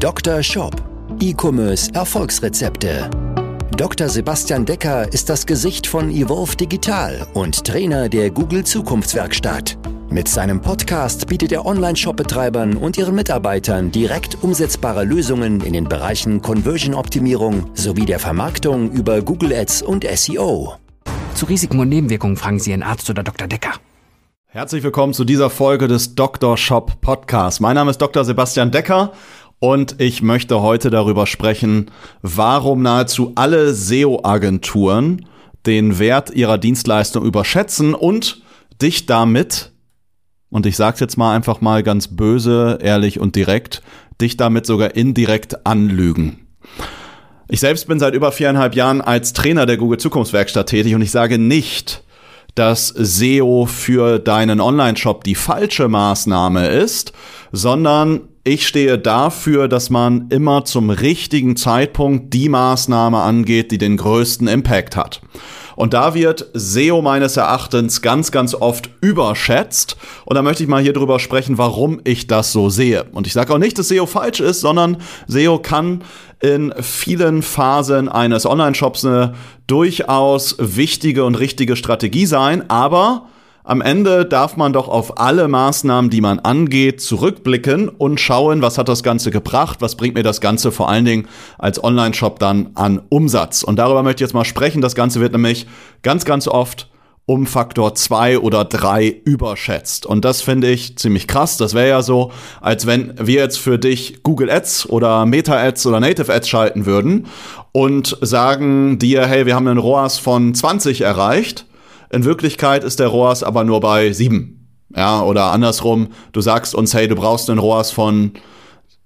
Dr. Shop. E-Commerce Erfolgsrezepte. Dr. Sebastian Decker ist das Gesicht von Evolve Digital und Trainer der Google Zukunftswerkstatt. Mit seinem Podcast bietet er Online-Shop-Betreibern und ihren Mitarbeitern direkt umsetzbare Lösungen in den Bereichen Conversion-Optimierung sowie der Vermarktung über Google Ads und SEO. Zu Risiken und Nebenwirkungen fragen Sie Ihren Arzt oder Dr. Decker. Herzlich willkommen zu dieser Folge des Dr. Shop Podcasts. Mein Name ist Dr. Sebastian Decker und ich möchte heute darüber sprechen, warum nahezu alle SEO-Agenturen den Wert ihrer Dienstleistung überschätzen und dich damit, und ich sag's jetzt mal einfach mal ganz böse, ehrlich und direkt, dich damit sogar indirekt anlügen. Ich selbst bin seit über viereinhalb Jahren als Trainer der Google Zukunftswerkstatt tätig und ich sage nicht, dass SEO für deinen Online-Shop die falsche Maßnahme ist, sondern ich stehe dafür, dass man immer zum richtigen Zeitpunkt die Maßnahme angeht, die den größten Impact hat. Und da wird SEO meines Erachtens ganz, ganz oft überschätzt. Und da möchte ich mal hier drüber sprechen, warum ich das so sehe. Und ich sage auch nicht, dass SEO falsch ist, sondern SEO kann in vielen Phasen eines Online-Shops eine durchaus wichtige und richtige Strategie sein. Aber am Ende darf man doch auf alle Maßnahmen, die man angeht, zurückblicken und schauen, was hat das Ganze gebracht, was bringt mir das Ganze vor allen Dingen als Online-Shop dann an Umsatz. Und darüber möchte ich jetzt mal sprechen. Das Ganze wird nämlich ganz, ganz oft um Faktor zwei oder drei überschätzt. Und das finde ich ziemlich krass. Das wäre ja so, als wenn wir jetzt für dich Google Ads oder Meta Ads oder Native Ads schalten würden und sagen dir, hey, wir haben einen ROAS von 20 erreicht in Wirklichkeit ist der ROAS aber nur bei sieben. Ja, oder andersrum, du sagst uns, hey, du brauchst einen ROAS von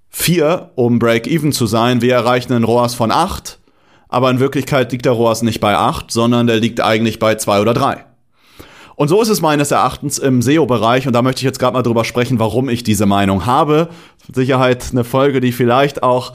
vier, um Break-Even zu sein. Wir erreichen einen ROAS von acht. Aber in Wirklichkeit liegt der ROAS nicht bei acht, sondern der liegt eigentlich bei zwei oder drei. Und so ist es meines Erachtens im SEO-Bereich. Und da möchte ich jetzt gerade mal drüber sprechen, warum ich diese Meinung habe. Mit Sicherheit eine Folge, die vielleicht auch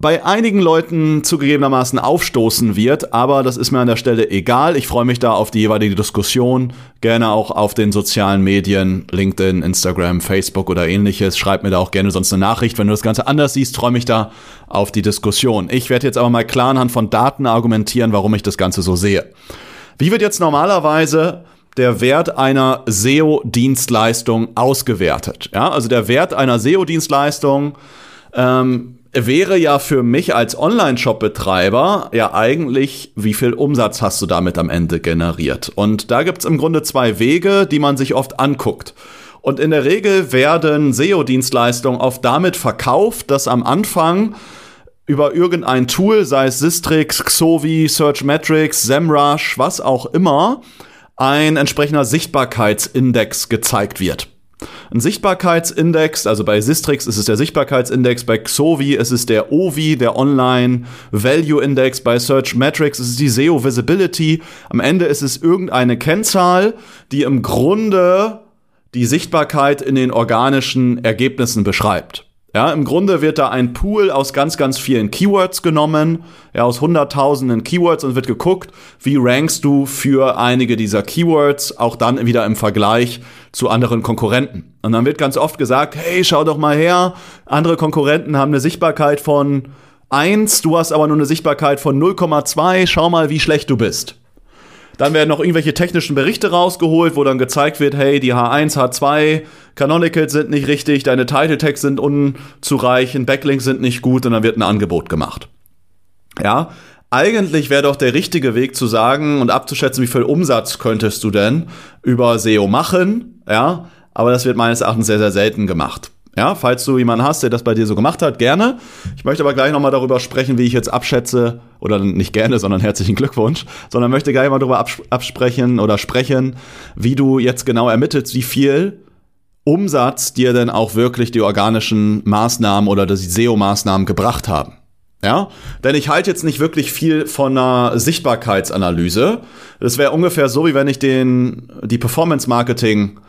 bei einigen Leuten zugegebenermaßen aufstoßen wird, aber das ist mir an der Stelle egal. Ich freue mich da auf die jeweilige Diskussion, gerne auch auf den sozialen Medien, LinkedIn, Instagram, Facebook oder ähnliches. Schreib mir da auch gerne sonst eine Nachricht. Wenn du das Ganze anders siehst, freue mich da auf die Diskussion. Ich werde jetzt aber mal klar anhand von Daten argumentieren, warum ich das Ganze so sehe. Wie wird jetzt normalerweise der Wert einer SEO-Dienstleistung ausgewertet? Ja, also der Wert einer SEO-Dienstleistung ähm, wäre ja für mich als Online-Shop-Betreiber ja eigentlich, wie viel Umsatz hast du damit am Ende generiert? Und da gibt's im Grunde zwei Wege, die man sich oft anguckt. Und in der Regel werden SEO-Dienstleistungen oft damit verkauft, dass am Anfang über irgendein Tool, sei es Sistrix, Xovi, Searchmetrics, SEMrush, was auch immer, ein entsprechender Sichtbarkeitsindex gezeigt wird. Ein Sichtbarkeitsindex, also bei Sistrix ist es der Sichtbarkeitsindex, bei Xovi ist es der OVI, der Online Value Index, bei Search Metrics ist es die SEO Visibility. Am Ende ist es irgendeine Kennzahl, die im Grunde die Sichtbarkeit in den organischen Ergebnissen beschreibt. Ja, im Grunde wird da ein Pool aus ganz, ganz vielen Keywords genommen, ja, aus hunderttausenden Keywords und wird geguckt, wie rankst du für einige dieser Keywords, auch dann wieder im Vergleich zu anderen Konkurrenten. Und dann wird ganz oft gesagt, hey, schau doch mal her, andere Konkurrenten haben eine Sichtbarkeit von 1, du hast aber nur eine Sichtbarkeit von 0,2, schau mal, wie schlecht du bist. Dann werden noch irgendwelche technischen Berichte rausgeholt, wo dann gezeigt wird, hey, die H1, H2 Canonicals sind nicht richtig, deine Title Tags sind unzureichend, Backlinks sind nicht gut und dann wird ein Angebot gemacht. Ja, eigentlich wäre doch der richtige Weg zu sagen und abzuschätzen, wie viel Umsatz könntest du denn über SEO machen, ja, aber das wird meines Erachtens sehr, sehr selten gemacht. Ja, falls du jemanden hast, der das bei dir so gemacht hat, gerne. Ich möchte aber gleich nochmal darüber sprechen, wie ich jetzt abschätze, oder nicht gerne, sondern herzlichen Glückwunsch, sondern möchte gleich mal darüber abs absprechen oder sprechen, wie du jetzt genau ermittelst, wie viel Umsatz dir denn auch wirklich die organischen Maßnahmen oder die SEO-Maßnahmen gebracht haben. Ja, denn ich halte jetzt nicht wirklich viel von einer Sichtbarkeitsanalyse. Das wäre ungefähr so, wie wenn ich den, die Performance Marketing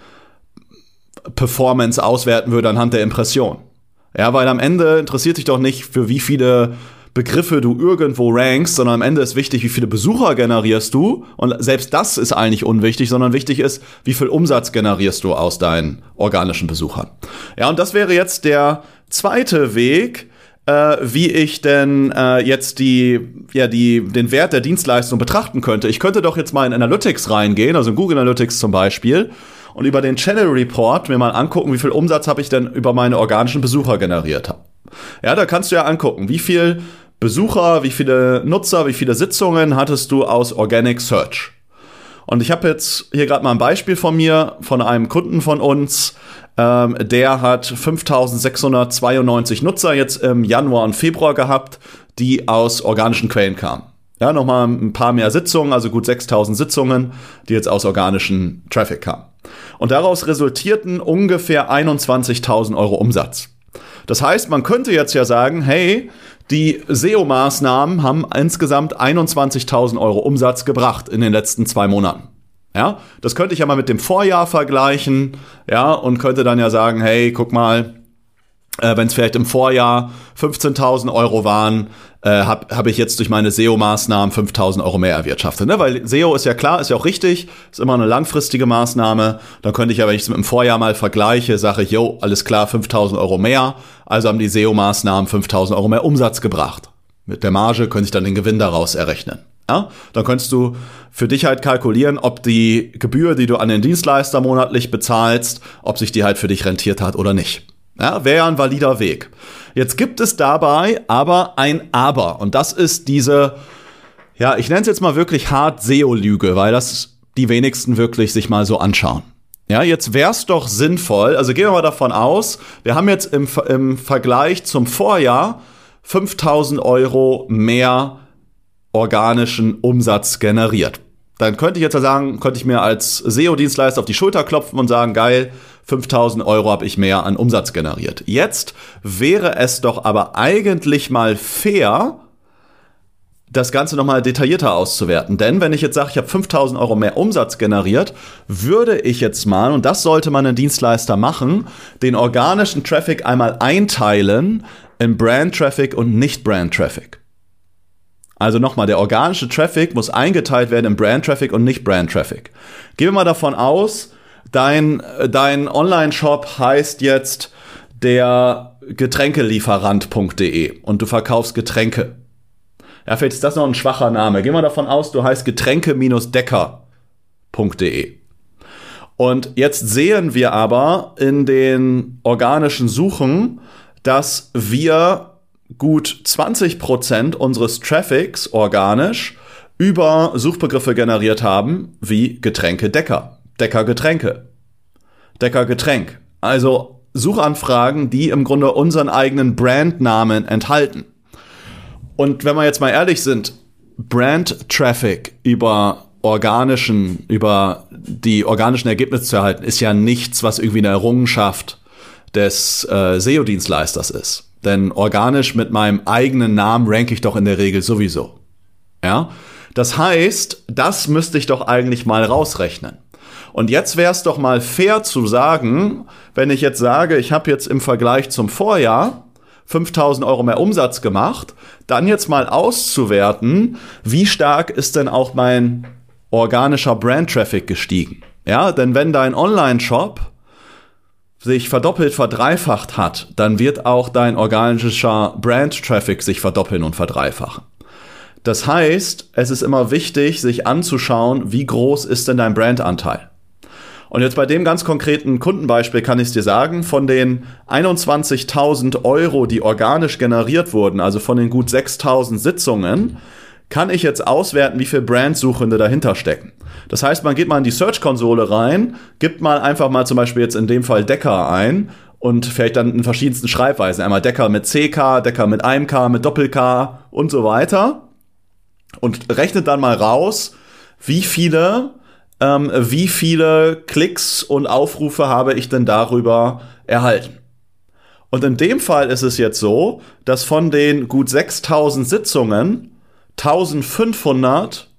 Performance auswerten würde anhand der Impression. Ja, weil am Ende interessiert sich doch nicht, für wie viele Begriffe du irgendwo rankst, sondern am Ende ist wichtig, wie viele Besucher generierst du. Und selbst das ist eigentlich unwichtig, sondern wichtig ist, wie viel Umsatz generierst du aus deinen organischen Besuchern. Ja, und das wäre jetzt der zweite Weg, äh, wie ich denn äh, jetzt die, ja, die, den Wert der Dienstleistung betrachten könnte. Ich könnte doch jetzt mal in Analytics reingehen, also in Google Analytics zum Beispiel, und über den Channel Report mir mal angucken, wie viel Umsatz habe ich denn über meine organischen Besucher generiert. Ja, da kannst du ja angucken, wie viel Besucher, wie viele Nutzer, wie viele Sitzungen hattest du aus Organic Search. Und ich habe jetzt hier gerade mal ein Beispiel von mir, von einem Kunden von uns, ähm, der hat 5692 Nutzer jetzt im Januar und Februar gehabt, die aus organischen Quellen kamen. Ja, nochmal ein paar mehr Sitzungen, also gut 6000 Sitzungen, die jetzt aus organischen Traffic kamen. Und daraus resultierten ungefähr 21.000 Euro Umsatz. Das heißt, man könnte jetzt ja sagen, hey, die SEO-Maßnahmen haben insgesamt 21.000 Euro Umsatz gebracht in den letzten zwei Monaten. Ja, das könnte ich ja mal mit dem Vorjahr vergleichen, ja, und könnte dann ja sagen, hey, guck mal, äh, wenn es vielleicht im Vorjahr 15.000 Euro waren, äh, habe hab ich jetzt durch meine SEO-Maßnahmen 5.000 Euro mehr erwirtschaftet. Ne? Weil SEO ist ja klar, ist ja auch richtig, ist immer eine langfristige Maßnahme. Dann könnte ich ja, wenn ich es mit dem Vorjahr mal vergleiche, sage ich, jo, alles klar, 5.000 Euro mehr. Also haben die SEO-Maßnahmen 5.000 Euro mehr Umsatz gebracht. Mit der Marge könnte ich dann den Gewinn daraus errechnen. Ja? Dann könntest du für dich halt kalkulieren, ob die Gebühr, die du an den Dienstleister monatlich bezahlst, ob sich die halt für dich rentiert hat oder nicht. Ja, wäre ein valider Weg. Jetzt gibt es dabei aber ein Aber. Und das ist diese, ja, ich nenne es jetzt mal wirklich hart SEO-Lüge, weil das die wenigsten wirklich sich mal so anschauen. Ja, jetzt wäre es doch sinnvoll, also gehen wir mal davon aus, wir haben jetzt im, im Vergleich zum Vorjahr 5000 Euro mehr organischen Umsatz generiert. Dann könnte ich jetzt sagen, könnte ich mir als SEO-Dienstleister auf die Schulter klopfen und sagen, geil, 5000 Euro habe ich mehr an Umsatz generiert. Jetzt wäre es doch aber eigentlich mal fair, das Ganze nochmal detaillierter auszuwerten. Denn wenn ich jetzt sage, ich habe 5000 Euro mehr Umsatz generiert, würde ich jetzt mal, und das sollte man ein Dienstleister machen, den organischen Traffic einmal einteilen in Brand Traffic und nicht Brand Traffic. Also nochmal, der organische Traffic muss eingeteilt werden in Brand Traffic und nicht Brand Traffic. Gehen wir mal davon aus, dein, dein Online-Shop heißt jetzt der Getränkelieferant.de und du verkaufst Getränke. Ja, vielleicht ist das noch ein schwacher Name. Gehen wir davon aus, du heißt getränke-decker.de. Und jetzt sehen wir aber in den organischen Suchen, dass wir gut 20% unseres Traffics organisch über Suchbegriffe generiert haben, wie Getränke Decker, Decker Getränke, Decker Getränk. Also Suchanfragen, die im Grunde unseren eigenen Brandnamen enthalten. Und wenn wir jetzt mal ehrlich sind, Brand Traffic über organischen, über die organischen Ergebnisse zu erhalten, ist ja nichts, was irgendwie eine Errungenschaft des äh, SEO-Dienstleisters ist. Denn organisch mit meinem eigenen Namen ranke ich doch in der Regel sowieso. Ja? Das heißt, das müsste ich doch eigentlich mal rausrechnen. Und jetzt wäre es doch mal fair zu sagen, wenn ich jetzt sage, ich habe jetzt im Vergleich zum Vorjahr 5000 Euro mehr Umsatz gemacht, dann jetzt mal auszuwerten, wie stark ist denn auch mein organischer Brand-Traffic gestiegen. Ja, denn wenn dein Online-Shop sich verdoppelt, verdreifacht hat, dann wird auch dein organischer Brand-Traffic sich verdoppeln und verdreifachen. Das heißt, es ist immer wichtig, sich anzuschauen, wie groß ist denn dein Brandanteil. Und jetzt bei dem ganz konkreten Kundenbeispiel kann ich es dir sagen, von den 21.000 Euro, die organisch generiert wurden, also von den gut 6.000 Sitzungen, kann ich jetzt auswerten, wie viele Brandsuchende dahinter stecken. Das heißt, man geht mal in die Search-Konsole rein, gibt mal einfach mal zum Beispiel jetzt in dem Fall Decker ein und vielleicht dann in verschiedensten Schreibweisen. Einmal Decker mit CK, Decker mit einem K, mit Doppel-K und so weiter. Und rechnet dann mal raus, wie viele, ähm, wie viele Klicks und Aufrufe habe ich denn darüber erhalten. Und in dem Fall ist es jetzt so, dass von den gut 6000 Sitzungen 1500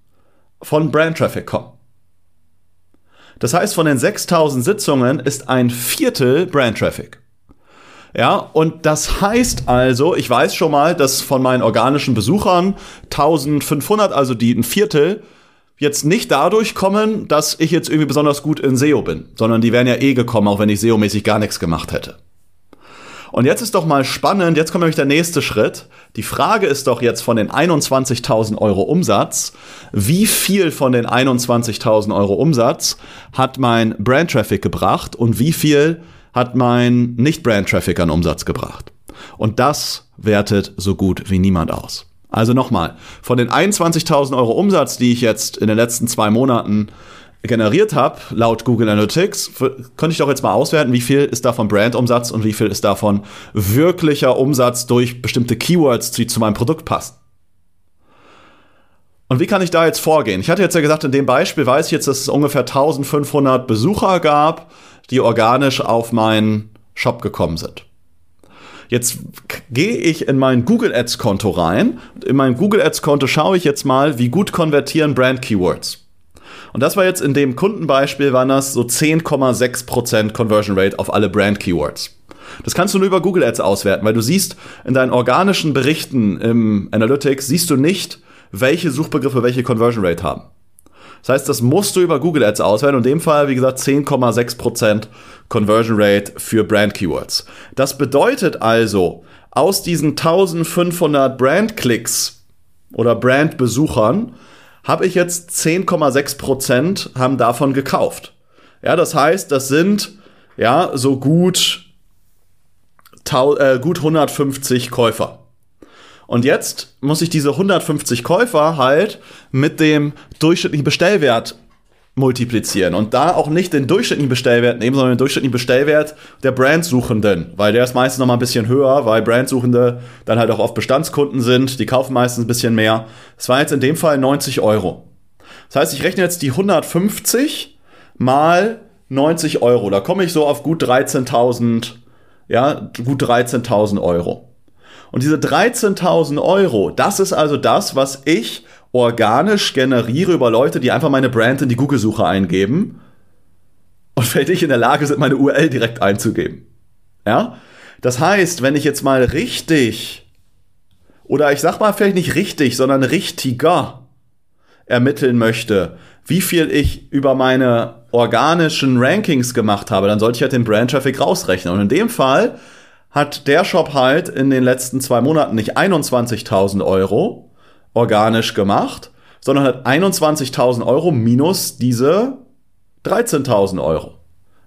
von Brand Traffic kommen. Das heißt, von den 6000 Sitzungen ist ein Viertel Brand Traffic. Ja, und das heißt also, ich weiß schon mal, dass von meinen organischen Besuchern 1500, also die ein Viertel, jetzt nicht dadurch kommen, dass ich jetzt irgendwie besonders gut in SEO bin, sondern die wären ja eh gekommen, auch wenn ich SEO-mäßig gar nichts gemacht hätte. Und jetzt ist doch mal spannend, jetzt kommt nämlich der nächste Schritt. Die Frage ist doch jetzt von den 21.000 Euro Umsatz, wie viel von den 21.000 Euro Umsatz hat mein Brand Traffic gebracht und wie viel hat mein Nicht-Brand Traffic an Umsatz gebracht? Und das wertet so gut wie niemand aus. Also nochmal, von den 21.000 Euro Umsatz, die ich jetzt in den letzten zwei Monaten generiert habe, laut Google Analytics, könnte ich doch jetzt mal auswerten, wie viel ist davon Brandumsatz und wie viel ist davon wirklicher Umsatz durch bestimmte Keywords, die zu meinem Produkt passen. Und wie kann ich da jetzt vorgehen? Ich hatte jetzt ja gesagt, in dem Beispiel weiß ich jetzt, dass es ungefähr 1500 Besucher gab, die organisch auf meinen Shop gekommen sind. Jetzt gehe ich in mein Google Ads Konto rein. In meinem Google Ads Konto schaue ich jetzt mal, wie gut konvertieren Brand Keywords. Und das war jetzt in dem Kundenbeispiel, waren das so 10,6% Conversion Rate auf alle Brand Keywords. Das kannst du nur über Google Ads auswerten, weil du siehst in deinen organischen Berichten im Analytics, siehst du nicht, welche Suchbegriffe welche Conversion Rate haben. Das heißt, das musst du über Google Ads auswerten. Und in dem Fall, wie gesagt, 10,6% Conversion Rate für Brand Keywords. Das bedeutet also, aus diesen 1500 Brand Klicks oder Brand Besuchern habe ich jetzt 10,6 Prozent haben davon gekauft. Ja, das heißt, das sind ja so gut, äh, gut 150 Käufer. Und jetzt muss ich diese 150 Käufer halt mit dem durchschnittlichen Bestellwert multiplizieren und da auch nicht den durchschnittlichen Bestellwert nehmen, sondern den durchschnittlichen Bestellwert der Brandsuchenden, weil der ist meistens noch mal ein bisschen höher, weil Brandsuchende dann halt auch oft Bestandskunden sind, die kaufen meistens ein bisschen mehr. Das war jetzt in dem Fall 90 Euro. Das heißt, ich rechne jetzt die 150 mal 90 Euro. Da komme ich so auf gut 13.000, ja, gut 13.000 Euro. Und diese 13.000 Euro, das ist also das, was ich organisch generiere über Leute, die einfach meine Brand in die Google-Suche eingeben und wenn ich in der Lage sind, meine URL direkt einzugeben. Ja? Das heißt, wenn ich jetzt mal richtig oder ich sag mal vielleicht nicht richtig, sondern richtiger ermitteln möchte, wie viel ich über meine organischen Rankings gemacht habe, dann sollte ich halt den Brand Traffic rausrechnen. Und in dem Fall hat der Shop halt in den letzten zwei Monaten nicht 21.000 Euro, organisch gemacht, sondern hat 21.000 Euro minus diese 13.000 Euro.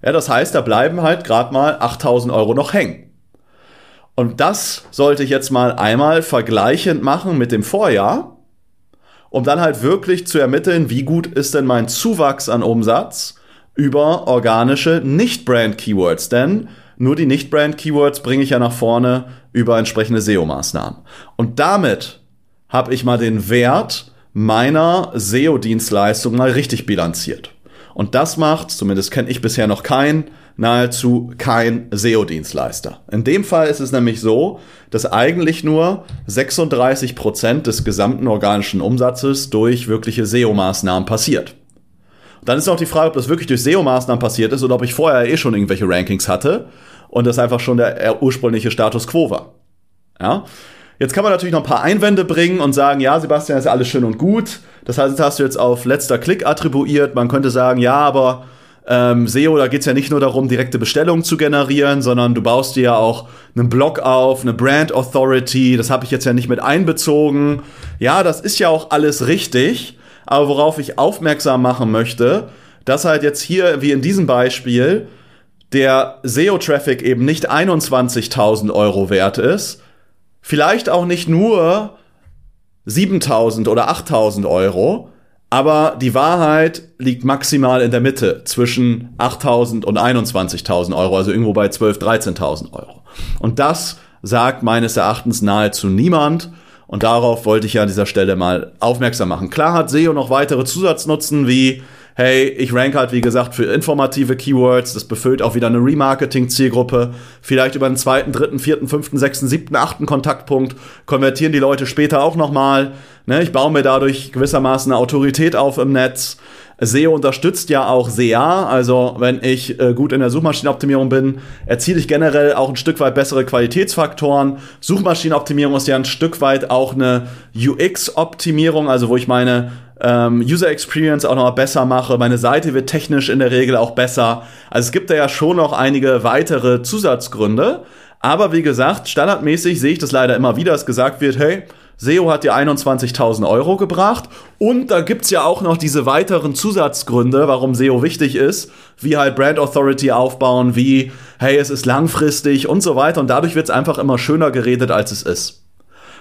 Ja, das heißt, da bleiben halt gerade mal 8.000 Euro noch hängen. Und das sollte ich jetzt mal einmal vergleichend machen mit dem Vorjahr, um dann halt wirklich zu ermitteln, wie gut ist denn mein Zuwachs an Umsatz über organische Nicht-Brand-Keywords. Denn nur die Nicht-Brand-Keywords bringe ich ja nach vorne über entsprechende SEO-Maßnahmen. Und damit habe ich mal den Wert meiner SEO-Dienstleistung mal richtig bilanziert. Und das macht, zumindest kenne ich bisher noch keinen, nahezu kein SEO-Dienstleister. In dem Fall ist es nämlich so, dass eigentlich nur 36 Prozent des gesamten organischen Umsatzes durch wirkliche SEO-Maßnahmen passiert. Dann ist auch die Frage, ob das wirklich durch SEO-Maßnahmen passiert ist oder ob ich vorher eh schon irgendwelche Rankings hatte und das einfach schon der ursprüngliche Status quo war. Ja? Jetzt kann man natürlich noch ein paar Einwände bringen und sagen, ja, Sebastian, ist ja alles schön und gut. Das heißt, das hast du jetzt auf letzter Klick attribuiert. Man könnte sagen, ja, aber ähm, SEO, da geht's ja nicht nur darum, direkte Bestellungen zu generieren, sondern du baust dir ja auch einen Blog auf, eine Brand Authority. Das habe ich jetzt ja nicht mit einbezogen. Ja, das ist ja auch alles richtig. Aber worauf ich aufmerksam machen möchte, dass halt jetzt hier, wie in diesem Beispiel, der SEO-Traffic eben nicht 21.000 Euro wert ist, Vielleicht auch nicht nur 7000 oder 8000 Euro, aber die Wahrheit liegt maximal in der Mitte zwischen 8000 und 21.000 Euro, also irgendwo bei 12.000, 13.000 Euro. Und das sagt meines Erachtens nahezu niemand. Und darauf wollte ich ja an dieser Stelle mal aufmerksam machen. Klar hat SEO noch weitere Zusatznutzen wie hey, ich rank halt, wie gesagt, für informative Keywords, das befüllt auch wieder eine Remarketing-Zielgruppe, vielleicht über einen zweiten, dritten, vierten, fünften, sechsten, siebten, achten Kontaktpunkt, konvertieren die Leute später auch nochmal. Ne? Ich baue mir dadurch gewissermaßen eine Autorität auf im Netz. SEO unterstützt ja auch SEA, also wenn ich äh, gut in der Suchmaschinenoptimierung bin, erziele ich generell auch ein Stück weit bessere Qualitätsfaktoren. Suchmaschinenoptimierung ist ja ein Stück weit auch eine UX-Optimierung, also wo ich meine ähm, User Experience auch noch besser mache. Meine Seite wird technisch in der Regel auch besser. Also es gibt da ja schon noch einige weitere Zusatzgründe. Aber wie gesagt, standardmäßig sehe ich das leider immer wieder, dass gesagt wird, hey, SEO hat dir 21.000 Euro gebracht. Und da gibt's ja auch noch diese weiteren Zusatzgründe, warum SEO wichtig ist, wie halt Brand Authority aufbauen, wie, hey, es ist langfristig und so weiter. Und dadurch wird's einfach immer schöner geredet, als es ist.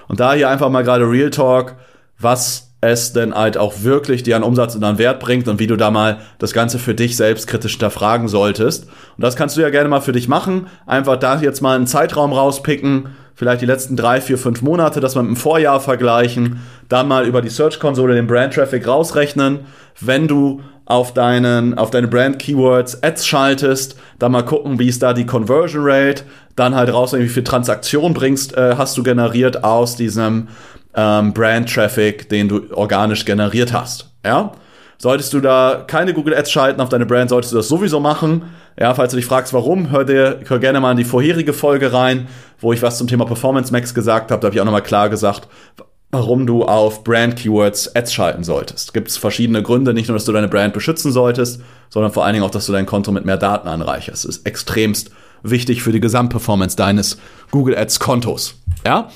Und da hier einfach mal gerade Real Talk, was es denn halt auch wirklich dir an Umsatz und an Wert bringt und wie du da mal das Ganze für dich selbst kritisch hinterfragen solltest. Und das kannst du ja gerne mal für dich machen. Einfach da jetzt mal einen Zeitraum rauspicken, vielleicht die letzten drei, vier, fünf Monate, das mal mit dem Vorjahr vergleichen, dann mal über die Search-Konsole den Brand-Traffic rausrechnen. Wenn du auf deinen, auf deine Brand-Keywords Ads schaltest, dann mal gucken, wie ist da die Conversion Rate, dann halt raus, wie viel Transaktion bringst, äh, hast du generiert aus diesem ähm, Brand-Traffic, den du organisch generiert hast. Ja? Solltest du da keine Google Ads schalten auf deine Brand, solltest du das sowieso machen. Ja, falls du dich fragst, warum, hör dir hör gerne mal in die vorherige Folge rein, wo ich was zum Thema Performance Max gesagt habe. Da habe ich auch nochmal klar gesagt, warum du auf Brand Keywords Ads schalten solltest. Gibt es verschiedene Gründe, nicht nur, dass du deine Brand beschützen solltest, sondern vor allen Dingen auch, dass du dein Konto mit mehr Daten anreicherst. Das ist extremst wichtig für die Gesamtperformance deines Google Ads Kontos. Ja?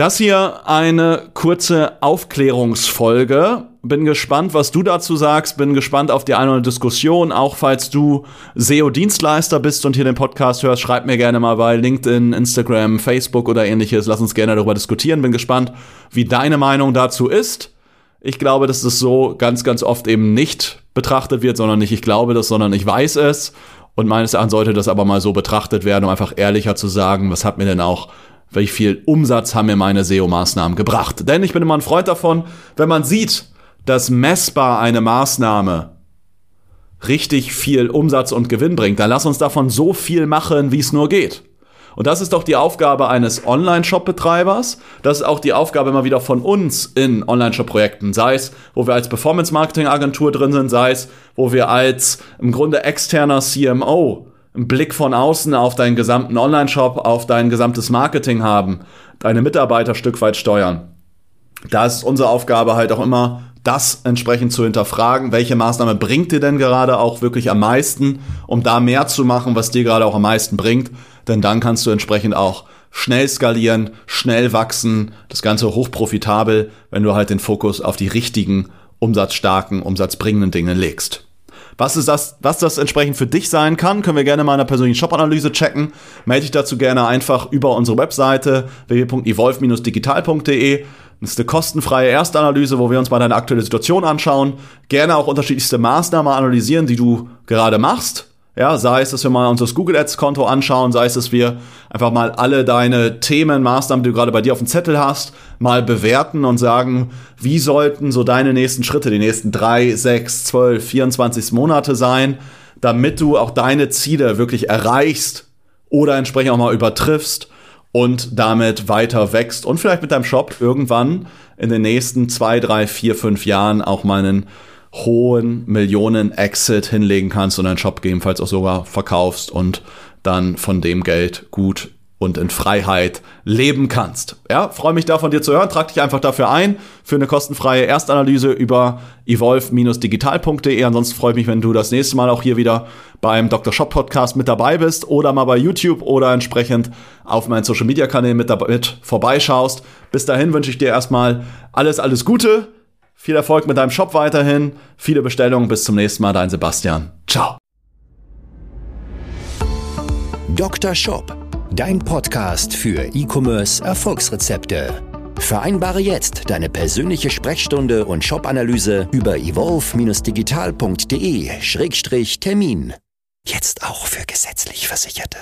Das hier eine kurze Aufklärungsfolge. Bin gespannt, was du dazu sagst. Bin gespannt auf die eine oder andere Diskussion. Auch falls du SEO-Dienstleister bist und hier den Podcast hörst, schreib mir gerne mal bei LinkedIn, Instagram, Facebook oder ähnliches. Lass uns gerne darüber diskutieren. Bin gespannt, wie deine Meinung dazu ist. Ich glaube, dass es so ganz, ganz oft eben nicht betrachtet wird, sondern nicht ich glaube das, sondern ich weiß es. Und meines Erachtens sollte das aber mal so betrachtet werden, um einfach ehrlicher zu sagen, was hat mir denn auch wie viel Umsatz haben mir meine SEO-Maßnahmen gebracht. Denn ich bin immer ein Freund davon, wenn man sieht, dass messbar eine Maßnahme richtig viel Umsatz und Gewinn bringt, dann lass uns davon so viel machen, wie es nur geht. Und das ist doch die Aufgabe eines Online-Shop-Betreibers. Das ist auch die Aufgabe immer wieder von uns in Online-Shop-Projekten. Sei es, wo wir als Performance-Marketing-Agentur drin sind, sei es, wo wir als im Grunde externer CMO einen Blick von außen auf deinen gesamten Online-Shop, auf dein gesamtes Marketing haben, deine Mitarbeiter Stück weit steuern. Da ist unsere Aufgabe halt auch immer, das entsprechend zu hinterfragen, welche Maßnahme bringt dir denn gerade auch wirklich am meisten, um da mehr zu machen, was dir gerade auch am meisten bringt. Denn dann kannst du entsprechend auch schnell skalieren, schnell wachsen, das Ganze hochprofitabel, wenn du halt den Fokus auf die richtigen, umsatzstarken, umsatzbringenden Dinge legst. Was ist das, was das entsprechend für dich sein kann, können wir gerne mal in einer persönlichen Shop-Analyse checken. Melde dich dazu gerne einfach über unsere Webseite www.evolve-digital.de. Das ist eine kostenfreie Erstanalyse, wo wir uns mal deine aktuelle Situation anschauen. Gerne auch unterschiedlichste Maßnahmen analysieren, die du gerade machst ja, sei es, dass wir mal unser Google Ads Konto anschauen, sei es, dass wir einfach mal alle deine Themen, Maßnahmen, die du gerade bei dir auf dem Zettel hast, mal bewerten und sagen, wie sollten so deine nächsten Schritte, die nächsten drei, sechs, zwölf, 24 Monate sein, damit du auch deine Ziele wirklich erreichst oder entsprechend auch mal übertriffst und damit weiter wächst und vielleicht mit deinem Shop irgendwann in den nächsten zwei, drei, vier, fünf Jahren auch mal einen hohen Millionen-Exit hinlegen kannst und deinen Shop gegebenenfalls auch sogar verkaufst und dann von dem Geld gut und in Freiheit leben kannst. Ja, freue mich da von dir zu hören. Trag dich einfach dafür ein für eine kostenfreie Erstanalyse über evolve-digital.de. Ansonsten freue ich mich, wenn du das nächste Mal auch hier wieder beim Dr. Shop Podcast mit dabei bist oder mal bei YouTube oder entsprechend auf meinen Social Media Kanälen mit, mit vorbeischaust. Bis dahin wünsche ich dir erstmal alles, alles Gute viel Erfolg mit deinem Shop weiterhin. Viele Bestellungen. Bis zum nächsten Mal. Dein Sebastian. Ciao. Dr. Shop. Dein Podcast für E-Commerce Erfolgsrezepte. Vereinbare jetzt deine persönliche Sprechstunde und Shop-Analyse über evolve-digital.de-termin. Jetzt auch für gesetzlich Versicherte.